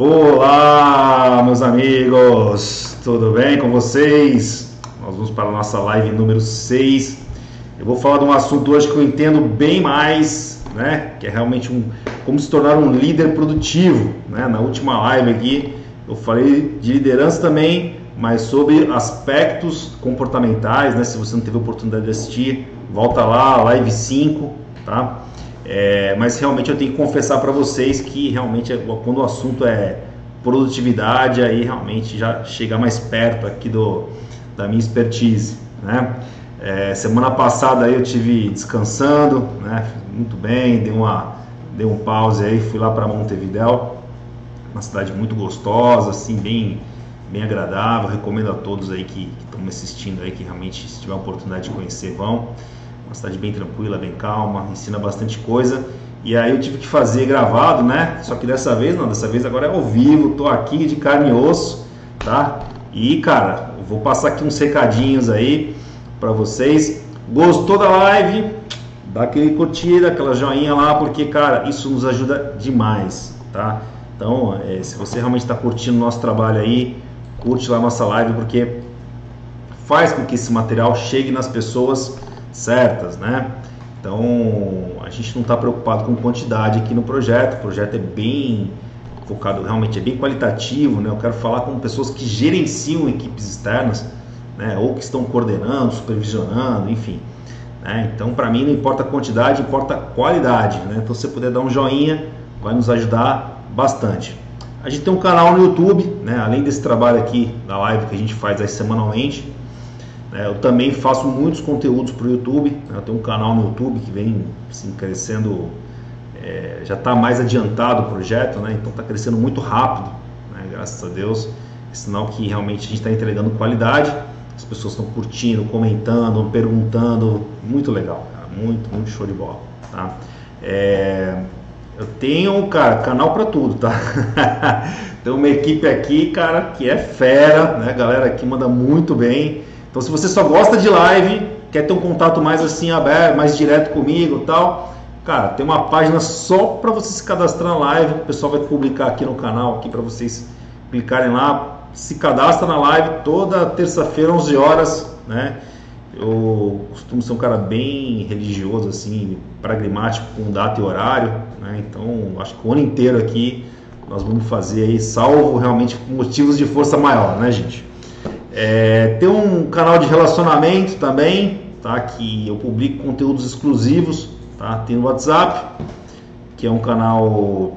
Olá, meus amigos, tudo bem com vocês? Nós vamos para a nossa live número 6. Eu vou falar de um assunto hoje que eu entendo bem mais, né? Que é realmente um como se tornar um líder produtivo, né? Na última live aqui eu falei de liderança também, mas sobre aspectos comportamentais, né? Se você não teve oportunidade de assistir, volta lá, live 5, tá? É, mas realmente eu tenho que confessar para vocês que realmente quando o assunto é produtividade, aí realmente já chega mais perto aqui do, da minha expertise. Né? É, semana passada aí eu tive descansando, né? muito bem, dei, uma, dei um pause aí, fui lá para Montevidéu, uma cidade muito gostosa, assim, bem, bem agradável. Recomendo a todos aí que estão me assistindo aí, que realmente se tiver a oportunidade de conhecer, vão uma cidade bem tranquila, bem calma, ensina bastante coisa. E aí eu tive que fazer gravado, né? Só que dessa vez não, dessa vez agora é ao vivo, tô aqui de carne e osso, tá? E cara, vou passar aqui uns recadinhos aí para vocês. Gostou da live? Dá aquele curtida, aquela joinha lá, porque cara, isso nos ajuda demais, tá? Então, é, se você realmente está curtindo o nosso trabalho aí, curte lá a nossa live, porque faz com que esse material chegue nas pessoas certas, né? Então a gente não está preocupado com quantidade aqui no projeto. O projeto é bem focado, realmente é bem qualitativo, né? Eu quero falar com pessoas que gerenciam equipes externas, né? Ou que estão coordenando, supervisionando, enfim. Né? Então para mim não importa a quantidade, importa a qualidade, né? Então se você puder dar um joinha, vai nos ajudar bastante. A gente tem um canal no YouTube, né? Além desse trabalho aqui da live que a gente faz aí semanalmente eu também faço muitos conteúdos para o YouTube. Né? Eu tenho um canal no YouTube que vem assim, crescendo, é, já está mais adiantado o projeto, né? então está crescendo muito rápido, né? graças a Deus. É sinal que realmente a gente está entregando qualidade. As pessoas estão curtindo, comentando, perguntando. Muito legal, cara. muito, muito show de bola. Tá? É, eu tenho, cara, canal para tudo, tá? tem uma equipe aqui, cara, que é fera, né? A galera aqui manda muito bem. Então, se você só gosta de live, quer ter um contato mais assim aberto, mais direto comigo, tal, cara, tem uma página só para você se cadastrar na live. O pessoal vai publicar aqui no canal aqui para vocês clicarem lá. Se cadastra na live toda terça-feira, 11 horas, né? Eu costumo ser um cara bem religioso, assim, pragmático com data e horário, né? Então, acho que o ano inteiro aqui nós vamos fazer aí, salvo realmente motivos de força maior, né, gente? É, tem um canal de relacionamento também, tá? Que eu publico conteúdos exclusivos, tá? Tem no WhatsApp, que é um canal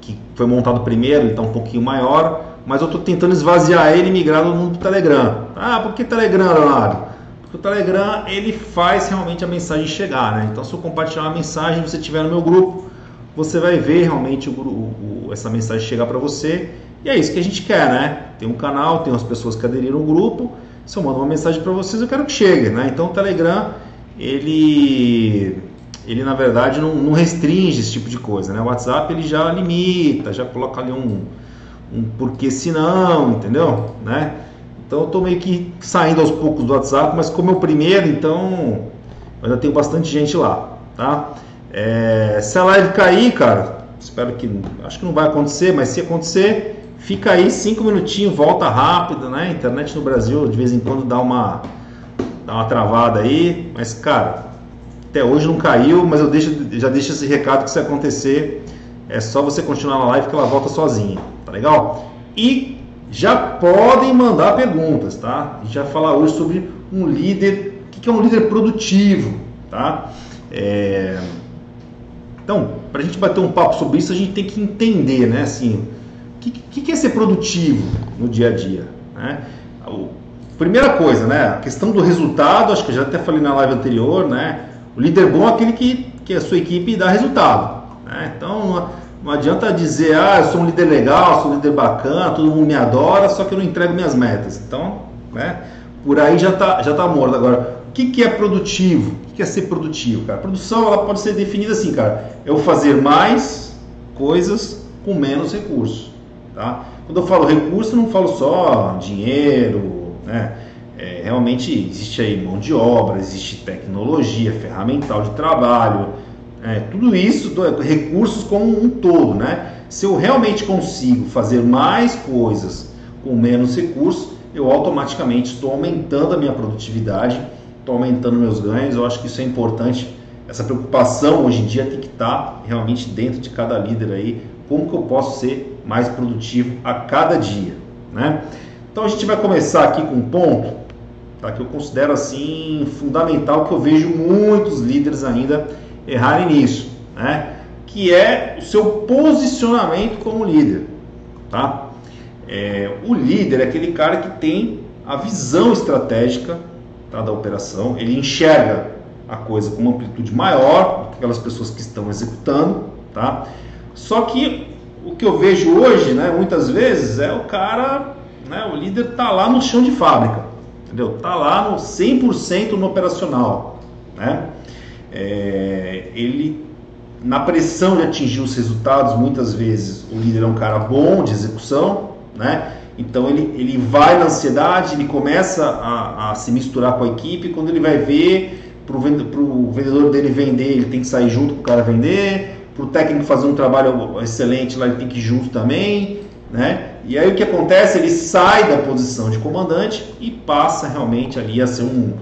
que foi montado primeiro, então um pouquinho maior, mas eu estou tentando esvaziar ele e migrar no mundo do Telegram. Ah, por que Telegram, Leonardo? Porque o Telegram ele faz realmente a mensagem chegar, né? Então se eu compartilhar uma mensagem, você tiver no meu grupo, você vai ver realmente o, o, essa mensagem chegar para você e é isso que a gente quer, né? Tem um canal, tem umas pessoas que aderiram ao grupo. Se eu mando uma mensagem para vocês, eu quero que chegue, né? Então o Telegram, ele, ele na verdade não, não, restringe esse tipo de coisa, né? O WhatsApp ele já limita, já coloca ali um, um porquê se não, entendeu? Né? Então eu tô meio que saindo aos poucos do WhatsApp, mas como é o primeiro, então ainda tem bastante gente lá, tá? É, se a live cair, cara, espero que, acho que não vai acontecer, mas se acontecer, Fica aí cinco minutinhos, volta rápido, né? Internet no Brasil de vez em quando dá uma, dá uma travada aí, mas cara, até hoje não caiu, mas eu deixo, já deixo esse recado que se acontecer, é só você continuar na live que ela volta sozinha, tá legal? E já podem mandar perguntas, tá? A gente vai falar hoje sobre um líder, o que é um líder produtivo, tá? É... Então, para a gente bater um papo sobre isso, a gente tem que entender, né? Assim, o que, que, é ser produtivo no dia a dia? Né? primeira coisa, né? A questão do resultado, acho que eu já até falei na live anterior, né? O líder bom é aquele que, que a sua equipe dá resultado. Né? Então não adianta dizer, ah, eu sou um líder legal, sou um líder bacana, todo mundo me adora, só que eu não entrego minhas metas. Então, né? Por aí já está já tá morto. Agora, o que, que é produtivo? O que é ser produtivo, cara? A produção ela pode ser definida assim, cara. Eu fazer mais coisas com menos recursos. Tá? Quando eu falo recurso, não falo só dinheiro, né? É, realmente existe aí mão de obra, existe tecnologia, ferramental de trabalho, É, tudo isso, recursos como um todo, né? Se eu realmente consigo fazer mais coisas com menos recursos, eu automaticamente estou aumentando a minha produtividade, estou aumentando meus ganhos. Eu acho que isso é importante. Essa preocupação hoje em dia tem que estar realmente dentro de cada líder aí. Como que eu posso ser mais produtivo a cada dia, né? Então a gente vai começar aqui com um ponto tá, que eu considero assim fundamental, que eu vejo muitos líderes ainda errarem nisso, né? que é o seu posicionamento como líder. Tá? É, o líder é aquele cara que tem a visão estratégica tá, da operação, ele enxerga a coisa com uma amplitude maior do que aquelas pessoas que estão executando. Tá? Só que o que eu vejo hoje, né, muitas vezes, é o cara, né, o líder está lá no chão de fábrica, entendeu? Está lá no 100% no operacional. Né? É, ele, na pressão de atingir os resultados, muitas vezes o líder é um cara bom de execução, né? Então ele, ele vai na ansiedade, ele começa a, a se misturar com a equipe. Quando ele vai ver, para o vendedor dele vender, ele tem que sair junto com o cara vender. Para o técnico fazer um trabalho excelente lá, ele tem que ir junto também. Né? E aí o que acontece? Ele sai da posição de comandante e passa realmente ali a ser um,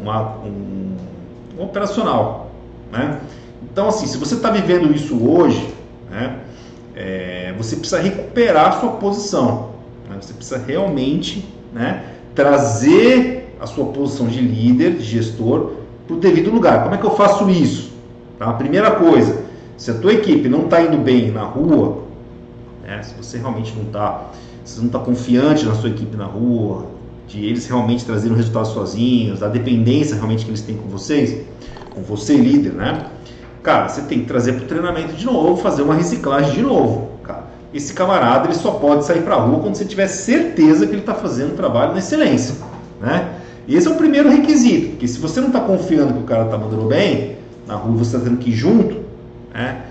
uma, um operacional. Né? Então, assim, se você está vivendo isso hoje, né, é, você precisa recuperar sua posição. Né? Você precisa realmente né, trazer a sua posição de líder, de gestor, para o devido lugar. Como é que eu faço isso? Tá? A primeira coisa, se a tua equipe não está indo bem na rua, né, se você realmente não está, você não está confiante na sua equipe na rua, de eles realmente trazerem o resultado sozinhos, da dependência realmente que eles têm com vocês, com você líder, né? Cara, você tem que trazer para o treinamento de novo, fazer uma reciclagem de novo. Cara, esse camarada ele só pode sair para a rua quando você tiver certeza que ele está fazendo um trabalho na excelência, né? Esse é o primeiro requisito, porque se você não está confiando que o cara está mandando bem na rua, você está tendo que ir junto, né?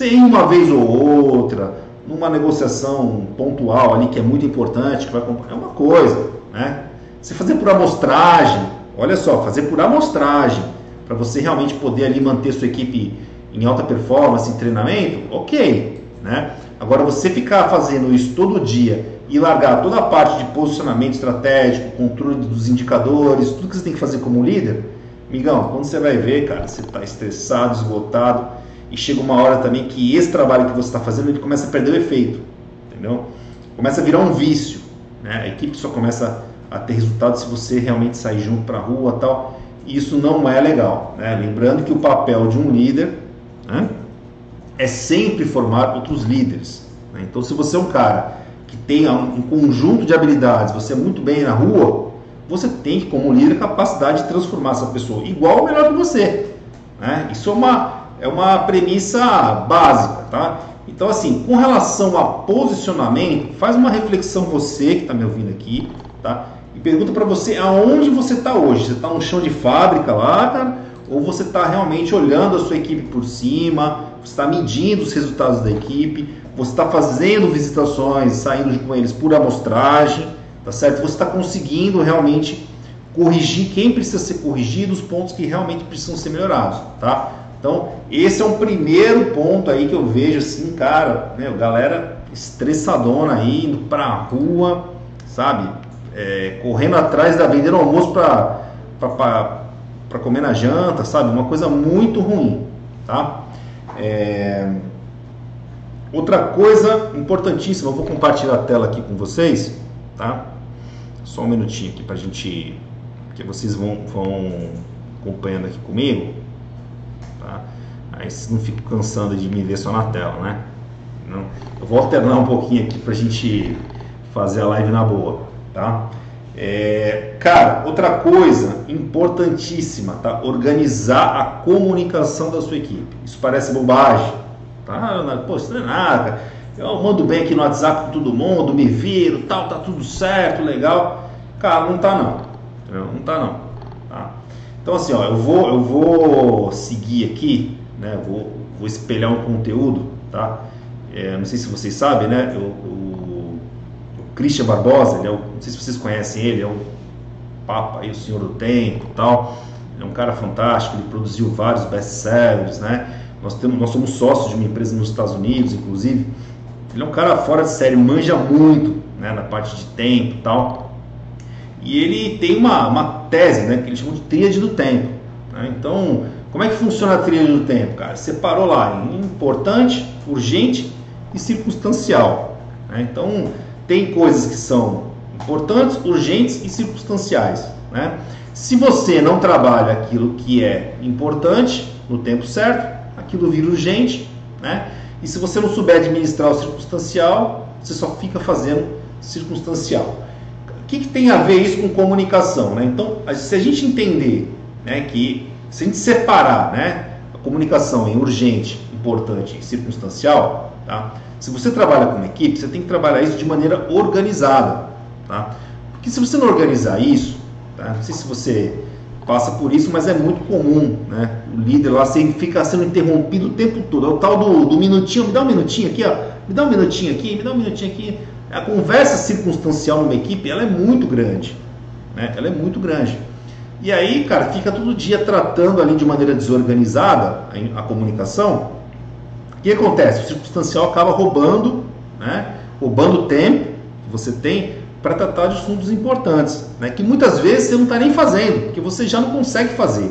Ir uma vez ou outra, numa negociação pontual ali que é muito importante, que vai é uma coisa, né? Você fazer por amostragem, olha só, fazer por amostragem, para você realmente poder ali manter sua equipe em alta performance, em treinamento, ok, né? Agora você ficar fazendo isso todo dia e largar toda a parte de posicionamento estratégico, controle dos indicadores, tudo que você tem que fazer como líder, migão, quando você vai ver, cara, você está estressado, esgotado e chega uma hora também que esse trabalho que você está fazendo ele começa a perder o efeito, entendeu? Começa a virar um vício, né? A equipe só começa a ter resultado se você realmente sair junto para a rua tal. Isso não é legal. Né? Lembrando que o papel de um líder né, é sempre formar outros líderes. Né? Então, se você é um cara que tem um conjunto de habilidades, você é muito bem na rua, você tem como líder, capacidade de transformar essa pessoa igual ou melhor que você. Né? Isso é uma, é uma premissa básica. Tá? Então, assim, com relação a posicionamento, faz uma reflexão você que está me ouvindo aqui, tá? E pergunta para você aonde você está hoje. Você está no chão de fábrica lá, cara? Ou você está realmente olhando a sua equipe por cima? Você está medindo os resultados da equipe? Você está fazendo visitações, saindo com eles por amostragem, tá certo? Você está conseguindo realmente corrigir quem precisa ser corrigido, os pontos que realmente precisam ser melhorados, tá? Então, esse é um primeiro ponto aí que eu vejo assim, cara, né, galera estressadona aí, indo pra rua, sabe? É, correndo atrás da vendendo almoço para comer na janta, sabe? Uma coisa muito ruim, tá? É... Outra coisa importantíssima, eu vou compartilhar a tela aqui com vocês, tá? Só um minutinho aqui para a gente, que vocês vão, vão acompanhando aqui comigo. Tá? Aí vocês não ficam cansando de me ver só na tela, né? Não. Eu vou alternar um pouquinho aqui para a gente fazer a live na boa, tá? É, cara, outra coisa importantíssima, tá? Organizar a comunicação da sua equipe. Isso parece bobagem, tá? Pô, isso não é nada. Eu mando bem aqui no WhatsApp com todo mundo, me viro, tal, tá tudo certo, legal. Cara, não tá não. Não tá não. Então assim, ó, eu vou, eu vou seguir aqui, né? Vou, vou espelhar um conteúdo, tá? É, não sei se vocês sabem, né? Eu, o, o Christian Barbosa, ele é o, não sei se vocês conhecem ele, é o Papa aí, o Senhor do Tempo, tal. é um cara fantástico. Ele produziu vários best-sellers, né? nós, temos, nós somos sócios de uma empresa nos Estados Unidos, inclusive. Ele é um cara fora de série, manja muito né, na parte de tempo e tal. E ele tem uma, uma tese né, que ele chama de tríade do tempo. Né? Então, como é que funciona a tríade do tempo, cara? Separou lá importante, urgente e circunstancial. Né? Então, tem coisas que são importantes, urgentes e circunstanciais. Né? Se você não trabalha aquilo que é importante no tempo certo, aquilo vira urgente. Né? E se você não souber administrar o circunstancial, você só fica fazendo circunstancial. Que, que tem a ver isso com comunicação? Né? Então, se a gente entender né, que se a gente separar né, a comunicação em urgente, importante e circunstancial, tá? se você trabalha com uma equipe, você tem que trabalhar isso de maneira organizada. Tá? Porque se você não organizar isso, tá? não sei se você passa por isso, mas é muito comum, né? O líder lá sempre fica sendo interrompido o tempo todo. É o tal do, do minutinho, me dá um minutinho aqui, ó, me dá um minutinho aqui, me dá um minutinho aqui. A conversa circunstancial numa equipe, ela é muito grande, né? Ela é muito grande. E aí, cara, fica todo dia tratando ali de maneira desorganizada a, a comunicação. O que acontece? O circunstancial acaba roubando, né? Roubando tempo que você tem para tratar de assuntos importantes, né? que muitas vezes você não está nem fazendo, que você já não consegue fazer.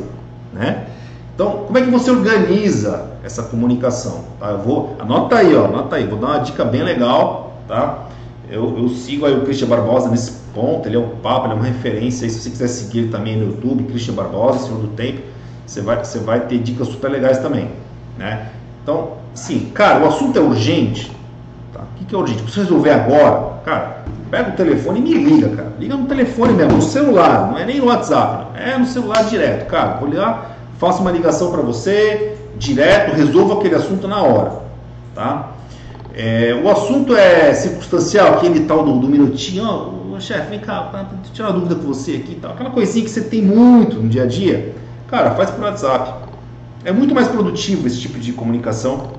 Né? Então, como é que você organiza essa comunicação? Tá? Eu vou, anota aí, ó, anota aí, vou dar uma dica bem legal. Tá? Eu, eu sigo aí o Christian Barbosa nesse ponto, ele é um papo, ele é uma referência. Aí, se você quiser seguir também no YouTube, Christian Barbosa, Senhor do Tempo, você vai, você vai ter dicas super legais também. Né? Então, sim, cara, o assunto é urgente. Tá? O que, é urgente? Você resolver agora, cara, Pega o telefone e me liga, cara. Liga no telefone mesmo, no celular, não é nem no WhatsApp, é no celular direto, cara. Vou ligar, faço uma ligação para você, direto, resolvo aquele assunto na hora, tá? É, o assunto é circunstancial, aquele tal do, do minutinho, ó, oh, chefe, vem cá, pra tirar uma dúvida com você aqui e tal. Aquela coisinha que você tem muito no dia a dia, cara, faz por WhatsApp. É muito mais produtivo esse tipo de comunicação,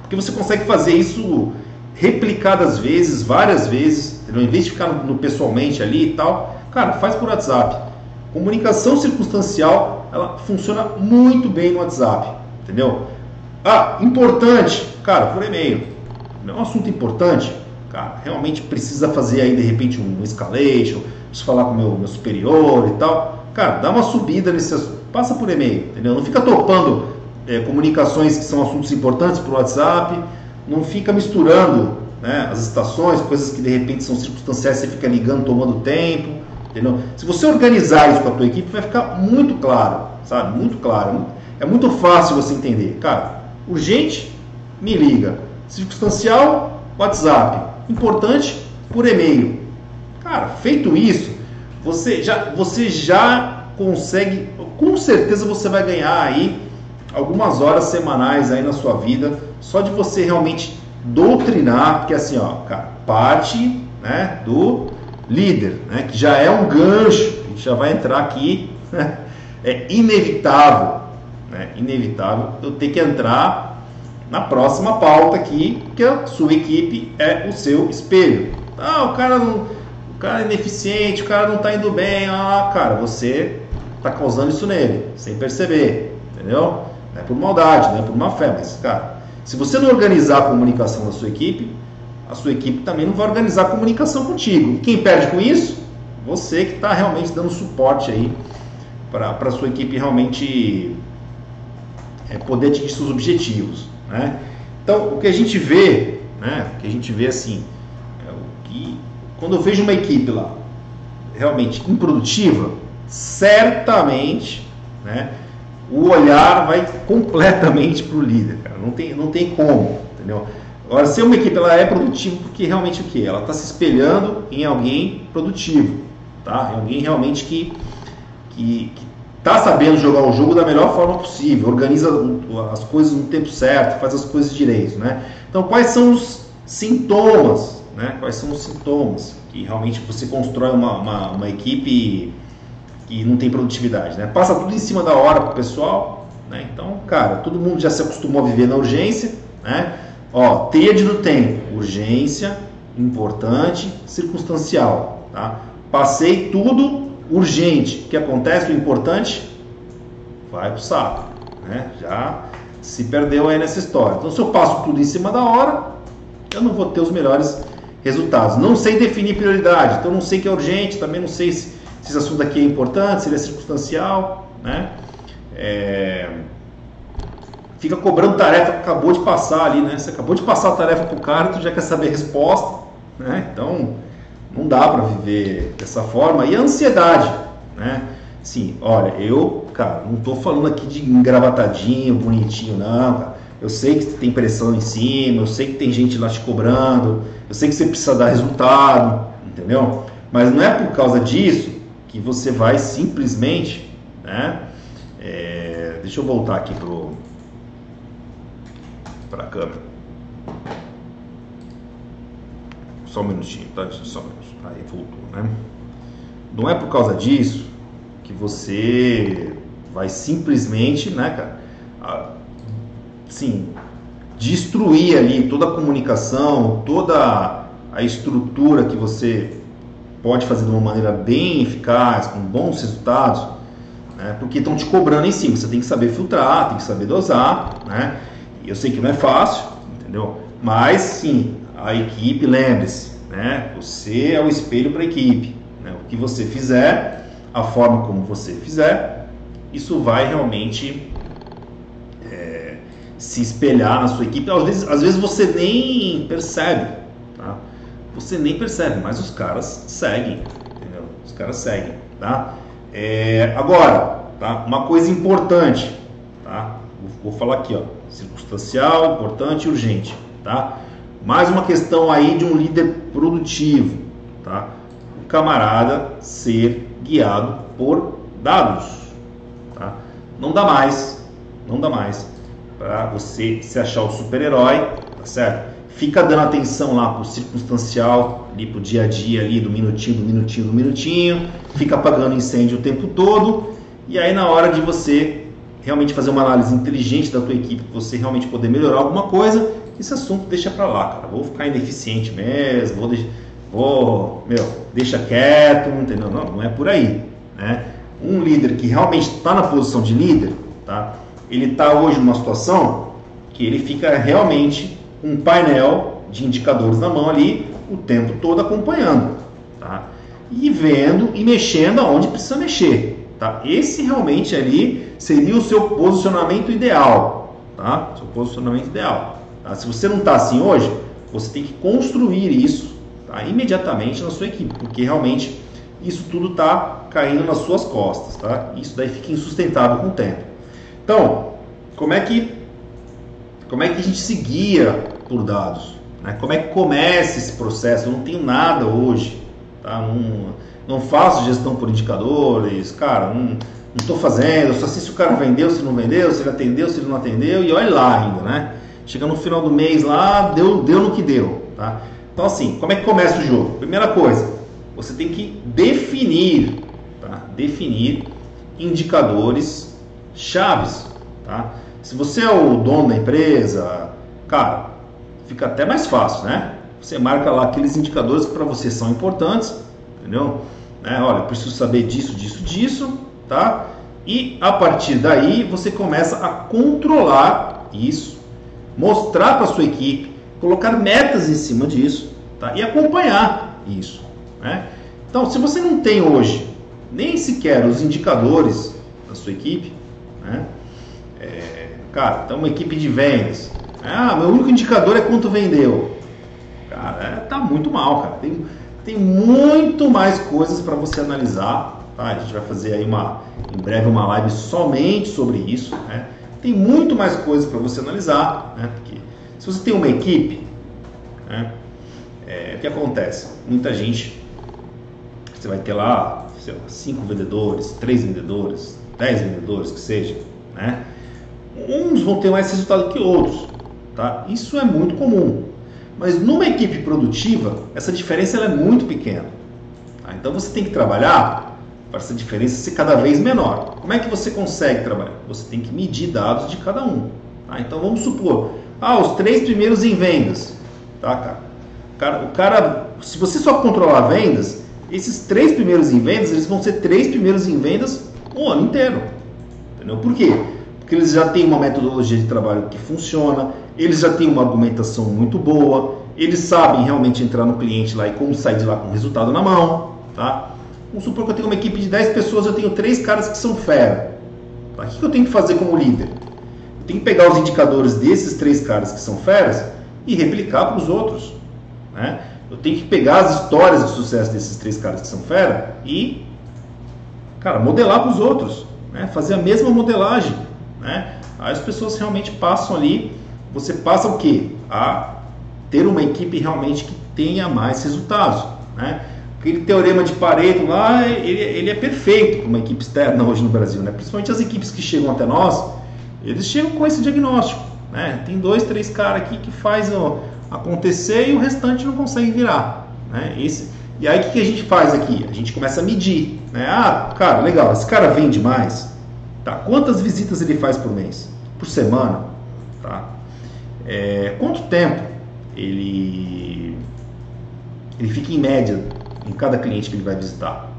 porque você consegue fazer isso replicadas vezes, várias vezes, entendeu? em vez de ficar no, pessoalmente ali e tal, cara, faz por WhatsApp. Comunicação circunstancial, ela funciona muito bem no WhatsApp, entendeu? Ah, importante, cara, por e-mail. É um assunto importante, cara, realmente precisa fazer aí de repente um escalation, preciso falar com o meu, meu superior e tal. Cara, dá uma subida nesse assunto, passa por e-mail, entendeu? Não fica topando é, comunicações que são assuntos importantes por WhatsApp não fica misturando né, as estações, coisas que de repente são circunstanciais, você fica ligando, tomando tempo, entendeu? Se você organizar isso com a tua equipe, vai ficar muito claro, sabe? Muito claro. É muito fácil você entender. Cara, urgente, me liga. Circunstancial, WhatsApp. Importante, por e-mail. Cara, feito isso, você já, você já consegue, com certeza você vai ganhar aí algumas horas semanais aí na sua vida, só de você realmente doutrinar, porque assim, ó, cara, parte né, do líder, né, que já é um gancho, a gente já vai entrar aqui, né, é inevitável, né, inevitável eu ter que entrar na próxima pauta aqui, que a sua equipe é o seu espelho. Ah, o cara não, o cara é ineficiente, o cara não está indo bem, ah, cara, você está causando isso nele, sem perceber, entendeu? Não é por maldade, não é por má fé, mas, cara, se você não organizar a comunicação da sua equipe, a sua equipe também não vai organizar a comunicação contigo. E quem perde com isso? Você que está realmente dando suporte aí para a sua equipe realmente é, poder atingir seus objetivos. Né? Então, o que a gente vê, né, o que a gente vê assim, é o que quando eu vejo uma equipe lá realmente improdutiva, certamente, né, o olhar vai completamente para o líder, cara. Não tem, não tem como, entendeu? Agora, se uma equipe ela é produtiva, porque realmente o que? Ela está se espelhando em alguém produtivo, tá? Em alguém realmente que que está sabendo jogar o jogo da melhor forma possível, organiza as coisas no tempo certo, faz as coisas direito, né? Então, quais são os sintomas, né? Quais são os sintomas que realmente você constrói uma, uma, uma equipe que não tem produtividade, né? Passa tudo em cima da hora pro pessoal, né? Então, cara, todo mundo já se acostumou a viver na urgência, né? Ó, tríade do tempo, urgência, importante, circunstancial, tá? Passei tudo urgente, que acontece, o importante vai pro saco, né? Já se perdeu aí nessa história. Então, se eu passo tudo em cima da hora, eu não vou ter os melhores resultados. Não sei definir prioridade, então não sei que é urgente, também não sei se, se esse assunto aqui é importante, se ele é circunstancial, né? É... Fica cobrando tarefa que acabou de passar ali, né? Você acabou de passar a tarefa para o cara, tu já quer saber a resposta, né? Então, não dá para viver dessa forma. E a ansiedade, né? Sim, olha, eu, cara, não estou falando aqui de engravatadinho, bonitinho, não, cara. Eu sei que tem pressão em cima, eu sei que tem gente lá te cobrando, eu sei que você precisa dar resultado, entendeu? Mas não é por causa disso que você vai simplesmente, né? É, deixa eu voltar aqui pro para a câmera. Só um minutinho, tá? Só um minutinho. Aí voltou, né? Não é por causa disso que você vai simplesmente, né, cara, sim, destruir ali toda a comunicação, toda a estrutura que você pode fazer de uma maneira bem eficaz, com bons resultados, né, porque estão te cobrando em cima. Você tem que saber filtrar, tem que saber dosar, né? Eu sei que não é fácil, entendeu? Mas sim, a equipe, lembre-se, né? Você é o espelho para a equipe. Né? O que você fizer a forma como você fizer, isso vai realmente é, se espelhar na sua equipe. Às vezes, às vezes você nem percebe, tá? Você nem percebe, mas os caras seguem, entendeu? Os caras seguem, tá? É, agora, tá? Uma coisa importante, tá? Vou, vou falar aqui, ó, circunstancial, importante urgente, tá? Mais uma questão aí de um líder produtivo, tá? O camarada ser guiado por dados. Tá? Não dá mais, não dá mais para você se achar o super-herói, tá certo? Fica dando atenção lá pro circunstancial, ali pro dia a dia ali, do minutinho, do minutinho, do minutinho, fica apagando incêndio o tempo todo, e aí na hora de você realmente fazer uma análise inteligente da tua equipe, você realmente poder melhorar alguma coisa, esse assunto deixa para lá, cara. Vou ficar ineficiente mesmo, vou vou, meu, deixa quieto, entendeu? Não, não é por aí, né? Um líder que realmente está na posição de líder, tá? Ele está hoje numa situação que ele fica realmente um painel de indicadores na mão ali o tempo todo acompanhando, tá? E vendo e mexendo aonde precisa mexer, tá? Esse realmente ali seria o seu posicionamento ideal, tá? Seu posicionamento ideal. Tá? Se você não está assim hoje, você tem que construir isso tá? imediatamente na sua equipe, porque realmente isso tudo está caindo nas suas costas, tá? Isso daí fica insustentável com o tempo. Então, como é que como é que a gente se guia por dados? Né? Como é que começa esse processo? Eu não tenho nada hoje, tá? Não, não faço gestão por indicadores, cara, não estou fazendo, só sei se o cara vendeu, se não vendeu, se ele atendeu, se ele não atendeu, e olha lá ainda, né? Chega no final do mês lá, deu, deu no que deu, tá? Então, assim, como é que começa o jogo? Primeira coisa, você tem que definir, tá? Definir indicadores chaves, tá? Se você é o dono da empresa, cara, fica até mais fácil, né? Você marca lá aqueles indicadores que para você são importantes, entendeu? Né? Olha, preciso saber disso, disso, disso, tá? E a partir daí você começa a controlar isso, mostrar para sua equipe colocar metas em cima disso tá? e acompanhar isso. Né? Então, se você não tem hoje nem sequer os indicadores da sua equipe, né? É, cara, então uma equipe de vendas, ah, meu único indicador é quanto vendeu. Cara, é, tá muito mal, cara. Tem, tem muito mais coisas para você analisar. Tá? A gente vai fazer aí uma, em breve uma live somente sobre isso. Né? Tem muito mais coisas para você analisar, né? Porque se você tem uma equipe, né, é, o que acontece? Muita gente, você vai ter lá, sei lá, cinco vendedores, três vendedores, dez vendedores, que seja, né? Uns vão ter mais resultado que outros, tá? Isso é muito comum. Mas numa equipe produtiva, essa diferença é muito pequena. Tá? Então você tem que trabalhar para essa diferença ser cada vez menor. Como é que você consegue trabalhar? Você tem que medir dados de cada um. Tá? Então vamos supor, ah, os três primeiros em vendas. Tá, cara? O, cara? o cara, se você só controlar vendas, esses três primeiros em vendas, eles vão ser três primeiros em vendas o ano inteiro. Entendeu? Por quê? Porque porque eles já têm uma metodologia de trabalho que funciona, eles já têm uma argumentação muito boa, eles sabem realmente entrar no cliente lá e como sair de lá com o resultado na mão, tá? Vamos supor que eu tenho uma equipe de 10 pessoas, eu tenho três caras que são fera. Tá? O que eu tenho que fazer como líder? Eu tenho que pegar os indicadores desses três caras que são feras e replicar para os outros. Né? Eu tenho que pegar as histórias de sucesso desses três caras que são fera e, cara, modelar para os outros. Né? Fazer a mesma modelagem. Né? Aí as pessoas realmente passam ali. Você passa o quê? A ter uma equipe realmente que tenha mais resultados. Né? Aquele teorema de Pareto lá, ele, ele é perfeito para uma equipe externa hoje no Brasil, né? principalmente as equipes que chegam até nós, eles chegam com esse diagnóstico. Né? Tem dois, três caras aqui que faz ó, acontecer e o restante não consegue virar. Né? Esse, e aí o que a gente faz aqui? A gente começa a medir. Né? Ah, cara, legal, esse cara vende mais. Tá? Quantas visitas ele faz por mês? Por semana? Tá? É, quanto tempo ele, ele fica em média em cada cliente que ele vai visitar.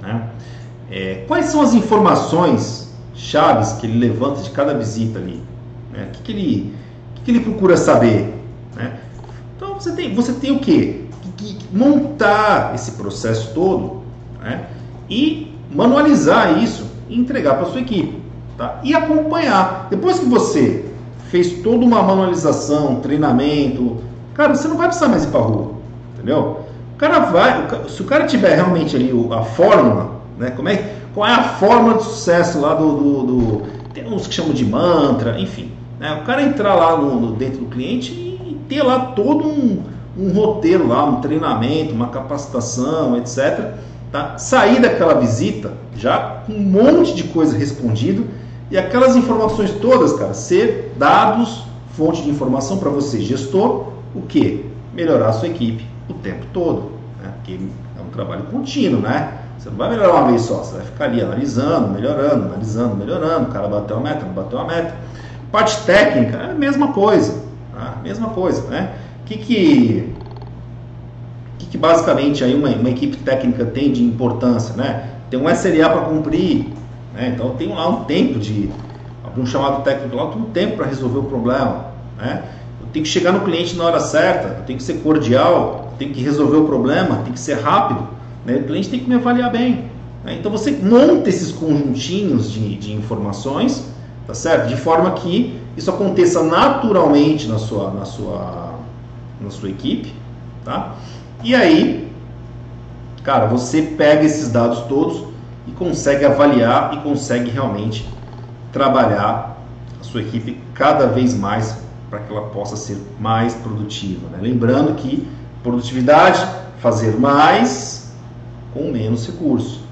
Né? É, quais são as informações chaves que ele levanta de cada visita ali? Né? O que, que, ele, que, que ele procura saber? Né? Então você tem, você tem o quê? Que, que montar esse processo todo né? e manualizar isso e entregar para sua equipe. Tá? E acompanhar. Depois que você fez toda uma manualização, treinamento, cara, você não vai precisar mais ir para rua. Entendeu? O cara vai, se o cara tiver realmente ali a fórmula, né? Como é, qual é a fórmula de sucesso lá do, do, do tem uns que chamam de mantra, enfim. Né? O cara entrar lá no, no, dentro do cliente e ter lá todo um, um roteiro lá, um treinamento, uma capacitação, etc. Tá? Sair daquela visita já com um monte de coisa respondido e aquelas informações todas, cara, ser dados, fonte de informação para você, gestor, o que? Melhorar a sua equipe o tempo todo, né? porque é um trabalho contínuo, né? Você não vai melhorar uma vez só, você vai ficar ali analisando, melhorando, analisando, melhorando, o cara bateu a meta, não bateu a meta. Parte técnica é a mesma coisa, tá? mesma coisa, né? O que que, que, que basicamente aí uma, uma equipe técnica tem de importância, né? Tem um SLA para cumprir, né? então tem lá um tempo de, um chamado técnico lá, tem um tempo para resolver o problema, né? Eu tenho que chegar no cliente na hora certa, eu tenho que ser cordial, tem que resolver o problema, tem que ser rápido, né? o cliente tem que me avaliar bem. Né? Então você monta esses conjuntinhos de, de informações, tá certo? De forma que isso aconteça naturalmente na sua, na sua, na sua equipe, tá? E aí, cara, você pega esses dados todos e consegue avaliar e consegue realmente trabalhar a sua equipe cada vez mais para que ela possa ser mais produtiva. Né? Lembrando que Produtividade, fazer mais com menos recurso.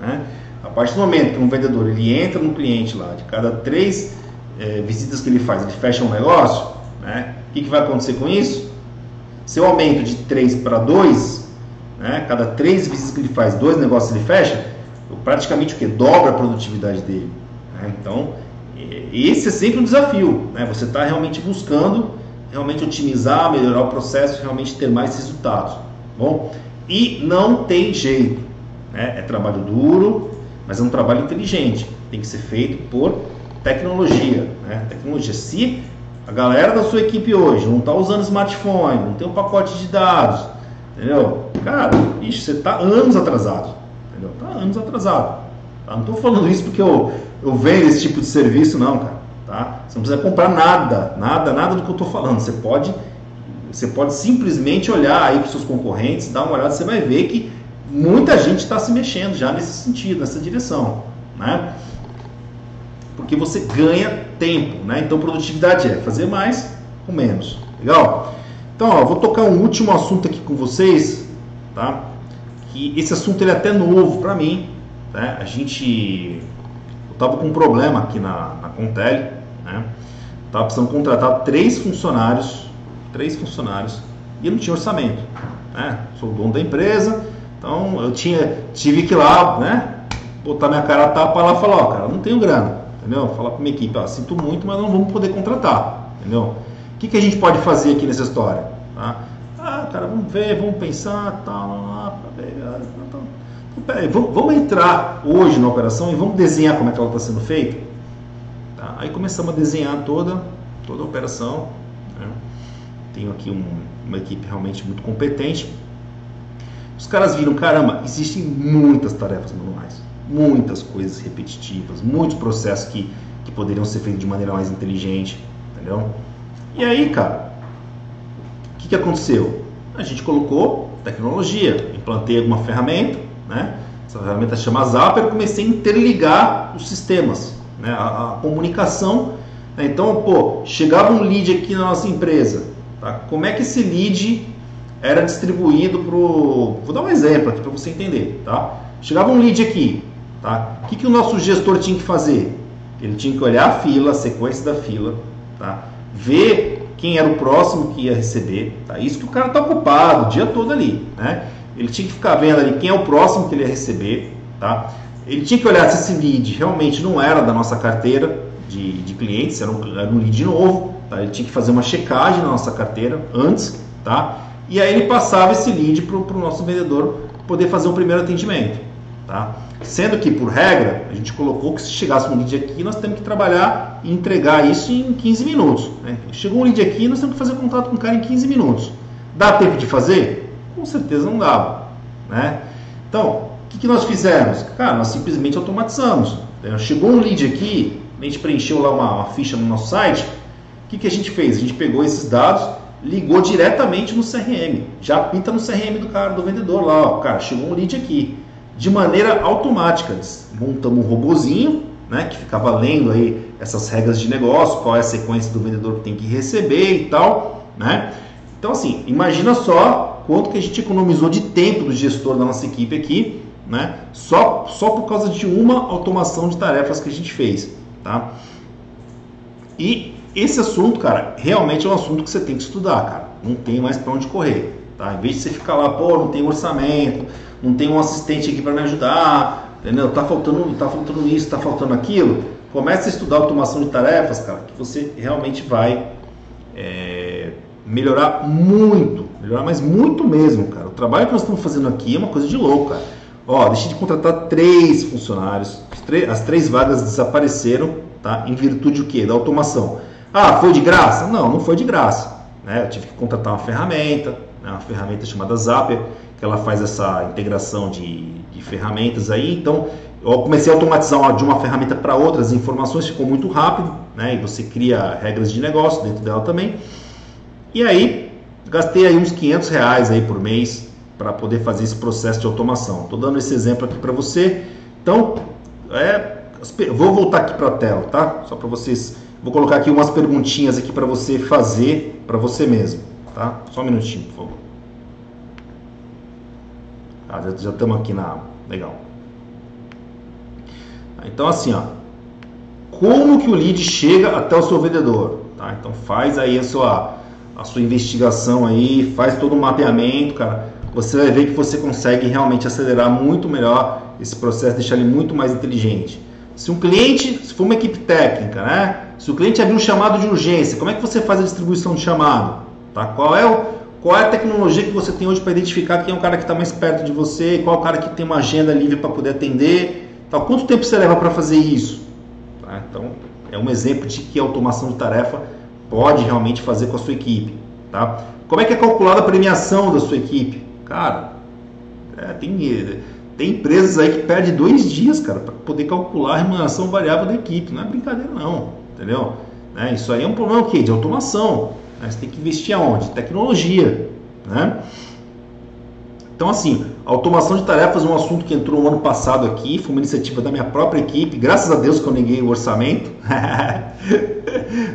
Né? A partir do momento que um vendedor ele entra no cliente lá, de cada três é, visitas que ele faz, ele fecha um negócio, né? o que, que vai acontecer com isso? Se eu aumento de 3 para 2, né? cada três visitas que ele faz, dois negócios ele fecha, praticamente o que? Dobra a produtividade dele. Né? Então, esse é sempre um desafio. Né? Você está realmente buscando realmente otimizar, melhorar o processo, realmente ter mais resultados. Bom, e não tem jeito. Né? É trabalho duro, mas é um trabalho inteligente. Tem que ser feito por tecnologia. Né? Tecnologia. Se a galera da sua equipe hoje não está usando smartphone, não tem um pacote de dados, entendeu? Cara, ixi, você está anos atrasado. Entendeu? Está anos atrasado. Tá? Não estou falando isso porque eu, eu vendo esse tipo de serviço, não, cara. Tá? Você não precisa comprar nada, nada, nada do que eu estou falando. Você pode, você pode simplesmente olhar aí para os seus concorrentes, dar uma olhada, você vai ver que muita gente está se mexendo já nesse sentido, nessa direção, né? Porque você ganha tempo, né? Então produtividade é fazer mais com menos, legal? Então, ó, vou tocar um último assunto aqui com vocês, tá? Que esse assunto ele é até novo para mim, né? A gente eu tava com um problema aqui na, na Contele, né? Estava precisando contratar três funcionários, três funcionários, e eu não tinha orçamento. Né? Sou o dono da empresa, então eu tinha, tive que ir lá, né? Botar minha cara a tapa lá e falar, ó, cara, não tenho grana, entendeu? Falar para minha equipe, ó, sinto muito, mas não vamos poder contratar, entendeu? O que, que a gente pode fazer aqui nessa história? Tá? Cara, vamos ver, vamos pensar, tal, peraí, vamos, vamos entrar hoje na operação e vamos desenhar como é que ela está sendo feita? Tá? Aí começamos a desenhar toda, toda a operação. Né? Tenho aqui um, uma equipe realmente muito competente. Os caras viram, caramba, existem muitas tarefas manuais, muitas coisas repetitivas, muitos processos que, que poderiam ser feitos de maneira mais inteligente, entendeu? E aí, cara, o que, que aconteceu? A gente colocou tecnologia, implantei alguma ferramenta, né? Essa ferramenta se chama Zapper, comecei a interligar os sistemas, né? a, a comunicação. Né? Então, pô, chegava um lead aqui na nossa empresa, tá? como é que esse lead era distribuído para Vou dar um exemplo aqui para você entender, tá? Chegava um lead aqui, tá? O que, que o nosso gestor tinha que fazer? Ele tinha que olhar a fila, a sequência da fila, tá? Ver quem era o próximo que ia receber, tá? Isso que o cara tá ocupado o dia todo ali, né? Ele tinha que ficar vendo ali quem é o próximo que ele ia receber, tá? Ele tinha que olhar se esse lead realmente não era da nossa carteira de, de clientes, era um, era um lead novo, tá? Ele tinha que fazer uma checagem na nossa carteira antes, tá? E aí ele passava esse lead para o nosso vendedor poder fazer o primeiro atendimento. Tá? Sendo que, por regra, a gente colocou que se chegasse um lead aqui, nós temos que trabalhar e entregar isso em 15 minutos. Né? Chegou um lead aqui, nós temos que fazer contato com o cara em 15 minutos. Dá tempo de fazer? Com certeza não dava. Né? Então, o que, que nós fizemos? Cara, nós simplesmente automatizamos. Chegou um lead aqui, a gente preencheu lá uma, uma ficha no nosso site. O que, que a gente fez? A gente pegou esses dados, ligou diretamente no CRM. Já pinta no CRM do cara, do vendedor lá, ó, cara, chegou um lead aqui. De maneira automática, montamos um robozinho, né, que ficava lendo aí essas regras de negócio, qual é a sequência do vendedor que tem que receber e tal, né? Então assim, imagina só quanto que a gente economizou de tempo do gestor da nossa equipe aqui, né? Só só por causa de uma automação de tarefas que a gente fez, tá? E esse assunto, cara, realmente é um assunto que você tem que estudar, cara. Não tem mais para onde correr, tá? Em vez de você ficar lá, pô, não tem orçamento, não tem um assistente aqui para me ajudar, entendeu? Tá faltando, tá faltando isso, tá faltando aquilo. Comece a estudar automação de tarefas, cara, que você realmente vai é, melhorar muito, melhorar, mas muito mesmo, cara. O trabalho que nós estamos fazendo aqui é uma coisa de louco, cara. Ó, deixei de contratar três funcionários, as três vagas desapareceram, tá? Em virtude do quê? Da automação. Ah, foi de graça? Não, não foi de graça. Né? Eu tive que contratar uma ferramenta, né? uma ferramenta chamada Zapier, que ela faz essa integração de, de ferramentas aí. Então, eu comecei a automatizar de uma ferramenta para outra, as informações ficou muito rápido, né? E você cria regras de negócio dentro dela também. E aí, gastei aí uns 500 reais aí por mês para poder fazer esse processo de automação. Estou dando esse exemplo aqui para você. Então, é, vou voltar aqui para a tela, tá? Só para vocês Vou colocar aqui umas perguntinhas aqui para você fazer para você mesmo, tá? Só um minutinho, por favor. Já estamos aqui na... Legal. Então, assim, ó. Como que o lead chega até o seu vendedor? Tá? Então, faz aí a sua, a sua investigação aí, faz todo o mapeamento, cara. Você vai ver que você consegue realmente acelerar muito melhor esse processo, deixar ele muito mais inteligente. Se um cliente, se for uma equipe técnica, né? Se o cliente abrir um chamado de urgência, como é que você faz a distribuição de chamado? Tá? Qual, é o, qual é a tecnologia que você tem hoje para identificar quem é o cara que está mais perto de você, qual é o cara que tem uma agenda livre para poder atender? Tá? Quanto tempo você leva para fazer isso? Tá? Então, é um exemplo de que a automação de tarefa pode realmente fazer com a sua equipe. Tá? Como é que é calculada a premiação da sua equipe? Cara, é, tem, tem empresas aí que perdem dois dias, cara, para poder calcular a remuneração variável da equipe. Não é brincadeira, não entendeu? Né? Isso aí é um problema o quê? de automação. Você tem que investir aonde? Tecnologia. Né? Então, assim, automação de tarefas é um assunto que entrou no ano passado aqui, foi uma iniciativa da minha própria equipe, graças a Deus que eu neguei o orçamento,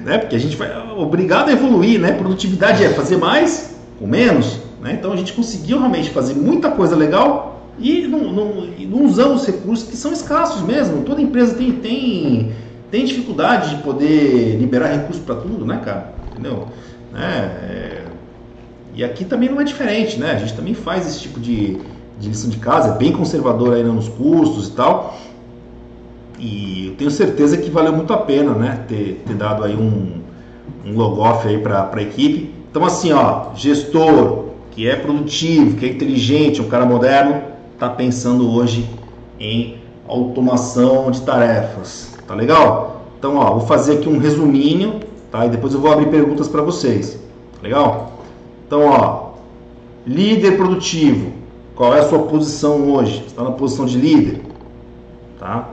né? porque a gente vai obrigado a evoluir, né? Produtividade é fazer mais com menos, né? Então a gente conseguiu realmente fazer muita coisa legal e não, não, não usamos recursos que são escassos mesmo. Toda empresa tem, tem tem dificuldade de poder liberar recursos para tudo, né, cara? Entendeu? Né? É... E aqui também não é diferente, né? A gente também faz esse tipo de, de lição de casa, é bem conservador ainda nos custos e tal. E eu tenho certeza que valeu muito a pena, né? Ter, ter dado aí um, um logoff aí para a equipe. Então, assim, ó, gestor que é produtivo, que é inteligente, um cara moderno, está pensando hoje em automação de tarefas. Tá legal? Então, ó, vou fazer aqui um resuminho, tá? E depois eu vou abrir perguntas para vocês. Legal? Então, ó, líder produtivo. Qual é a sua posição hoje? Está na posição de líder, tá?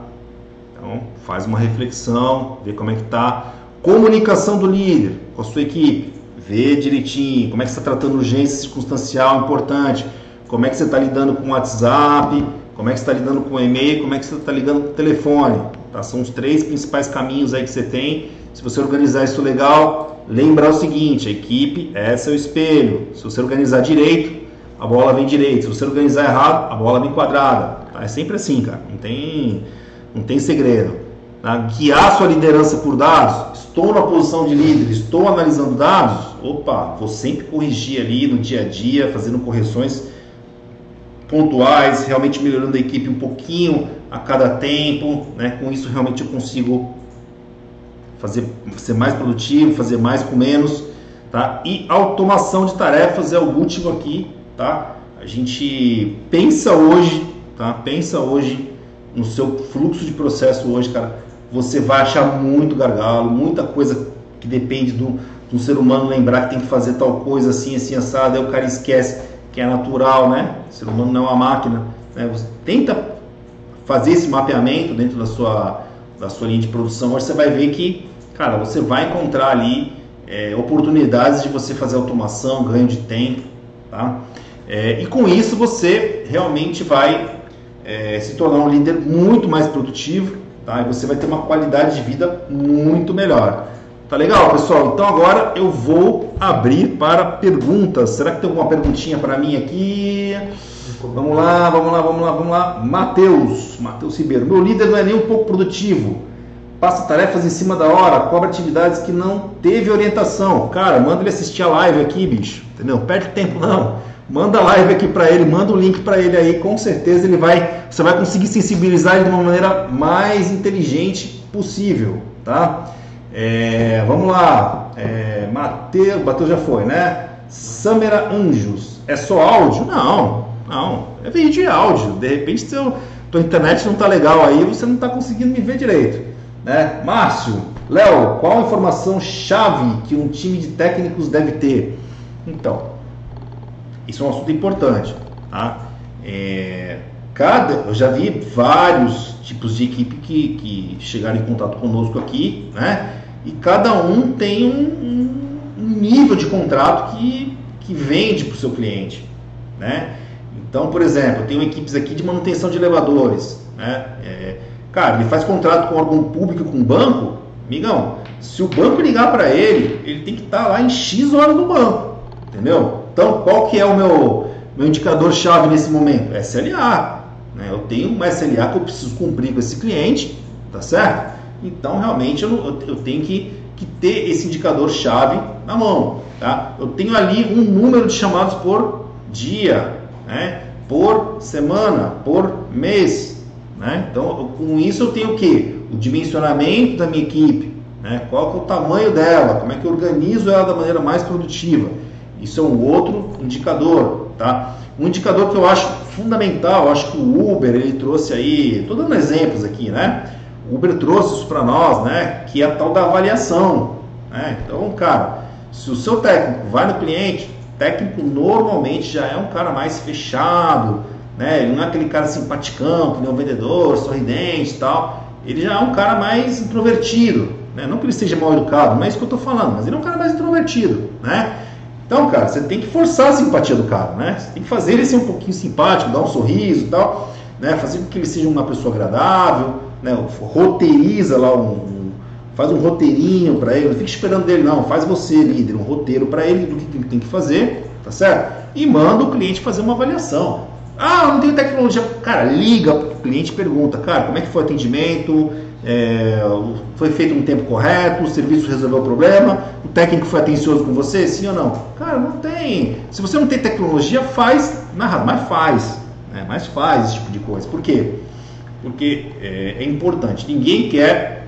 Então, faz uma reflexão, vê como é que tá. Comunicação do líder com a sua equipe. Vê direitinho como é que você está tratando urgência circunstancial importante. Como é que você está lidando com o WhatsApp, como é que você está lidando com o e-mail, como é que você está lidando com o telefone. Tá? São os três principais caminhos aí que você tem. Se você organizar isso legal, lembrar o seguinte, a equipe é seu espelho. Se você organizar direito, a bola vem direito. Se você organizar errado, a bola vem quadrada. Tá? É sempre assim, cara. Não tem, não tem segredo. Tá? Guiar sua liderança por dados. Estou na posição de líder, estou analisando dados. Opa, vou sempre corrigir ali no dia a dia, fazendo correções pontuais, realmente melhorando a equipe um pouquinho a cada tempo, né? Com isso realmente eu consigo fazer ser mais produtivo, fazer mais com menos, tá? E automação de tarefas é o último aqui, tá? A gente pensa hoje, tá? Pensa hoje no seu fluxo de processo hoje, cara. Você vai achar muito gargalo, muita coisa que depende do, do ser humano lembrar que tem que fazer tal coisa assim, assim, assado, aí o cara esquece que é natural, né? O ser humano não é uma máquina. Né? Você tenta fazer esse mapeamento dentro da sua, da sua linha de produção, hoje você vai ver que, cara, você vai encontrar ali é, oportunidades de você fazer automação, ganho de tempo, tá? É, e com isso você realmente vai é, se tornar um líder muito mais produtivo, tá? E você vai ter uma qualidade de vida muito melhor. Tá legal, pessoal? Então agora eu vou abrir para perguntas. Será que tem alguma perguntinha para mim aqui? Vamos lá, vamos lá, vamos lá, vamos lá. Matheus, Matheus Ribeiro. Meu líder não é nem um pouco produtivo. Passa tarefas em cima da hora, cobra atividades que não teve orientação. Cara, manda ele assistir a live aqui, bicho. Entendeu? Perde tempo não. Manda a live aqui para ele, manda o link para ele aí, com certeza ele vai, você vai conseguir sensibilizar ele de uma maneira mais inteligente possível, tá? É, vamos lá. É, Mateus, já foi, né? Samera Anjos. É só áudio? Não, não. É vídeo e áudio. De repente, seu, tua internet não tá legal aí, você não tá conseguindo me ver direito. Né? Márcio, Léo, qual a informação chave que um time de técnicos deve ter? Então, isso é um assunto importante. Tá? É, cada, eu já vi vários tipos de equipe que, que chegaram em contato conosco aqui, né? e cada um tem um, um nível de contrato que, que vende para o seu cliente. Né? Então, por exemplo, tenho equipes aqui de manutenção de elevadores. Né? É, cara, ele faz contrato com órgão público, com banco, migão, se o banco ligar para ele, ele tem que estar tá lá em X horas no banco. Entendeu? Então, qual que é o meu, meu indicador-chave nesse momento? SLA. Né? Eu tenho uma SLA que eu preciso cumprir com esse cliente, tá certo? Então, realmente, eu, eu tenho que, que ter esse indicador-chave na mão. Tá? Eu tenho ali um número de chamados por dia, né? por semana, por mês. Né? Então, com isso, eu tenho o que? O dimensionamento da minha equipe. Né? Qual é o tamanho dela? Como é que eu organizo ela da maneira mais produtiva? Isso é um outro indicador. Tá? Um indicador que eu acho fundamental, eu acho que o Uber ele trouxe aí, estou dando exemplos aqui, né? O Uber trouxe isso para nós, né? Que é a tal da avaliação. Né? Então, cara, se o seu técnico vai no cliente, técnico normalmente já é um cara mais fechado, né? Ele não é aquele cara simpaticão, que nem um vendedor, sorridente e tal. Ele já é um cara mais introvertido, né? Não que ele seja mal educado, não é isso que eu estou falando, mas ele é um cara mais introvertido, né? Então, cara, você tem que forçar a simpatia do cara, né? Você tem que fazer ele ser um pouquinho simpático, dar um sorriso e tal, né? Fazer com que ele seja uma pessoa agradável, né, roteiriza lá um, um, faz um roteirinho para ele, não fica esperando dele não, faz você líder um roteiro para ele do que ele tem que fazer, tá certo? E manda o cliente fazer uma avaliação. Ah, não tenho tecnologia, cara, liga para o cliente, pergunta, cara, como é que foi o atendimento? É, foi feito no tempo correto, o serviço resolveu o problema, o técnico foi atencioso com você, sim ou não? Cara, não tem. Se você não tem tecnologia, faz, não, mas faz, né? mas faz esse tipo de coisa. Por quê? porque é, é importante. Ninguém quer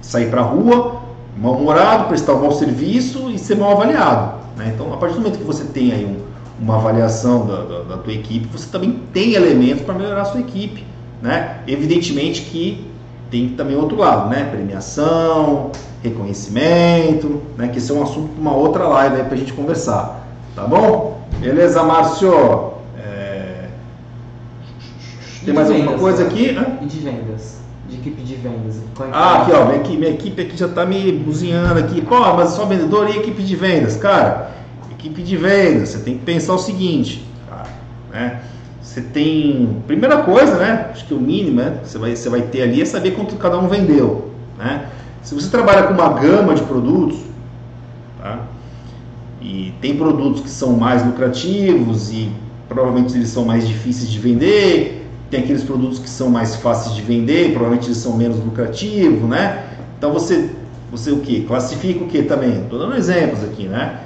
sair para a rua mal-humorado, prestar um mau serviço e ser mal avaliado. Né? Então, a partir do momento que você tem aí um, uma avaliação da, da, da, tua equipe, você também tem elementos para melhorar a sua equipe. Né? Evidentemente que tem também outro lado, né? Premiação, reconhecimento, né? Que esse é um assunto para uma outra live aí para a gente conversar, tá bom? Beleza, Márcio? É... Tem mais vendas, alguma coisa né? aqui? Né? E de vendas? De equipe de vendas. É ah, aqui ó, minha equipe, minha equipe aqui já está me buzinhando aqui. Pô, mas só vendedor e equipe de vendas? Cara, equipe de vendas, você tem que pensar o seguinte, cara, né? Você tem. Primeira coisa, né? Acho que o mínimo né, você, vai, você vai ter ali é saber quanto cada um vendeu. Né? Se você trabalha com uma gama de produtos, tá? e tem produtos que são mais lucrativos e provavelmente eles são mais difíceis de vender, tem aqueles produtos que são mais fáceis de vender, provavelmente eles são menos lucrativos, né? Então você, você o que? Classifica o que também? Estou dando exemplos aqui, né?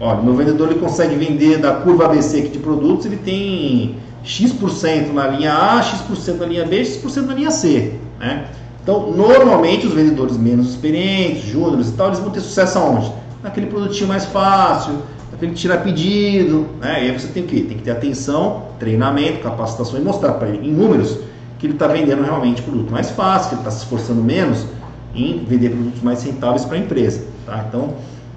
Olha, meu vendedor ele consegue vender da curva ABC aqui de produtos, ele tem X% na linha A, X% na linha B, X% na linha C. Né? Então, normalmente, os vendedores menos experientes, júniores e tal, eles vão ter sucesso aonde? Naquele produtinho mais fácil, naquele tirar pedido. Né? E aí você tem o quê? Tem que ter atenção, treinamento, capacitação e mostrar para ele em números que ele está vendendo realmente produto mais fácil, que ele está se esforçando menos em vender produtos mais rentáveis para a empresa. Tá? Então,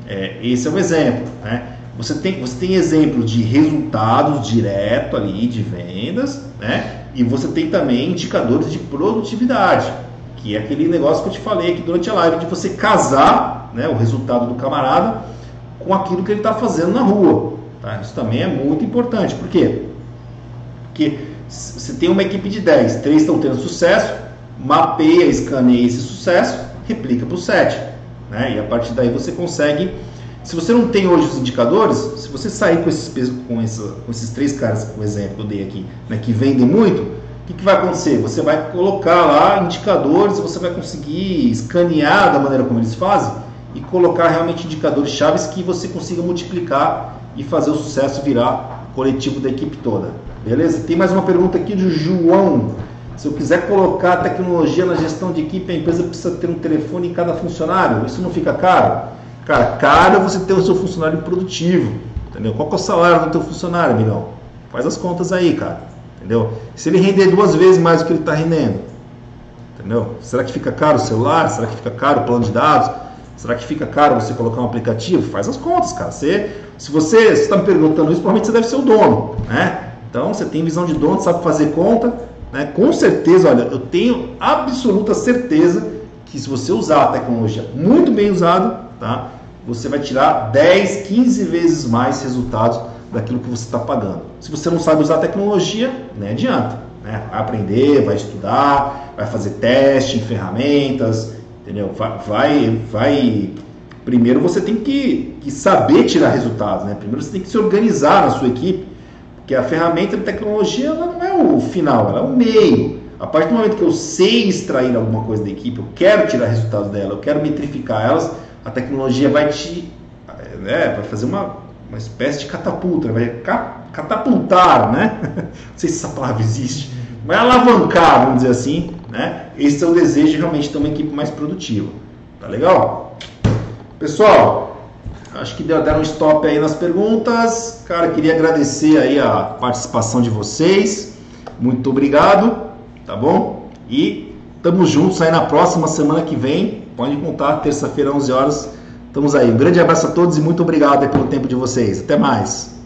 é, esse é um exemplo. Né? Você tem, você tem exemplo de resultados direto ali de vendas, né? E você tem também indicadores de produtividade, que é aquele negócio que eu te falei aqui durante a live, de você casar né, o resultado do camarada com aquilo que ele está fazendo na rua. Tá? Isso também é muito importante. Por quê? Porque você tem uma equipe de 10, 3 estão tendo sucesso, mapeia, escaneia esse sucesso, replica para o 7. Né? E a partir daí você consegue se você não tem hoje os indicadores, se você sair com esses, com, com esses três caras, o exemplo que eu dei aqui, né, que vendem muito, o que, que vai acontecer? Você vai colocar lá indicadores, você vai conseguir escanear da maneira como eles fazem e colocar realmente indicadores chaves que você consiga multiplicar e fazer o sucesso virar coletivo da equipe toda. Beleza? Tem mais uma pergunta aqui do João. Se eu quiser colocar tecnologia na gestão de equipe, a empresa precisa ter um telefone em cada funcionário. Isso não fica caro? Cara, caro é você ter o seu funcionário produtivo, entendeu? Qual é o salário do teu funcionário, amigão? Faz as contas aí, cara, entendeu? Se ele render duas vezes mais do que ele está rendendo, entendeu? Será que fica caro o celular? Será que fica caro o plano de dados? Será que fica caro você colocar um aplicativo? Faz as contas, cara. Você, se você está me perguntando isso, provavelmente você deve ser o dono, né? Então você tem visão de dono, sabe fazer conta, né? Com certeza, olha, eu tenho absoluta certeza que se você usar a tecnologia muito bem usada, tá? você vai tirar 10, 15 vezes mais resultados daquilo que você está pagando. Se você não sabe usar a tecnologia, nem adianta. Né? Vai aprender, vai estudar, vai fazer teste em ferramentas, entendeu? Vai, vai, vai... Primeiro você tem que, que saber tirar resultados, né? Primeiro você tem que se organizar na sua equipe, porque a ferramenta de tecnologia ela o final, ela é o meio. A partir do momento que eu sei extrair alguma coisa da equipe, eu quero tirar resultados dela, eu quero metrificar elas, a tecnologia vai te né, vai fazer uma, uma espécie de catapulta, vai catapultar, né? Não sei se essa palavra existe, vai alavancar, vamos dizer assim, né? Esse é o desejo de realmente ter uma equipe mais produtiva. Tá legal? Pessoal, acho que deram um stop aí nas perguntas. Cara, queria agradecer aí a participação de vocês. Muito obrigado, tá bom? E tamo juntos aí na próxima semana que vem Pode contar, terça-feira, 11 horas. Estamos aí. Um grande abraço a todos e muito obrigado pelo tempo de vocês. Até mais.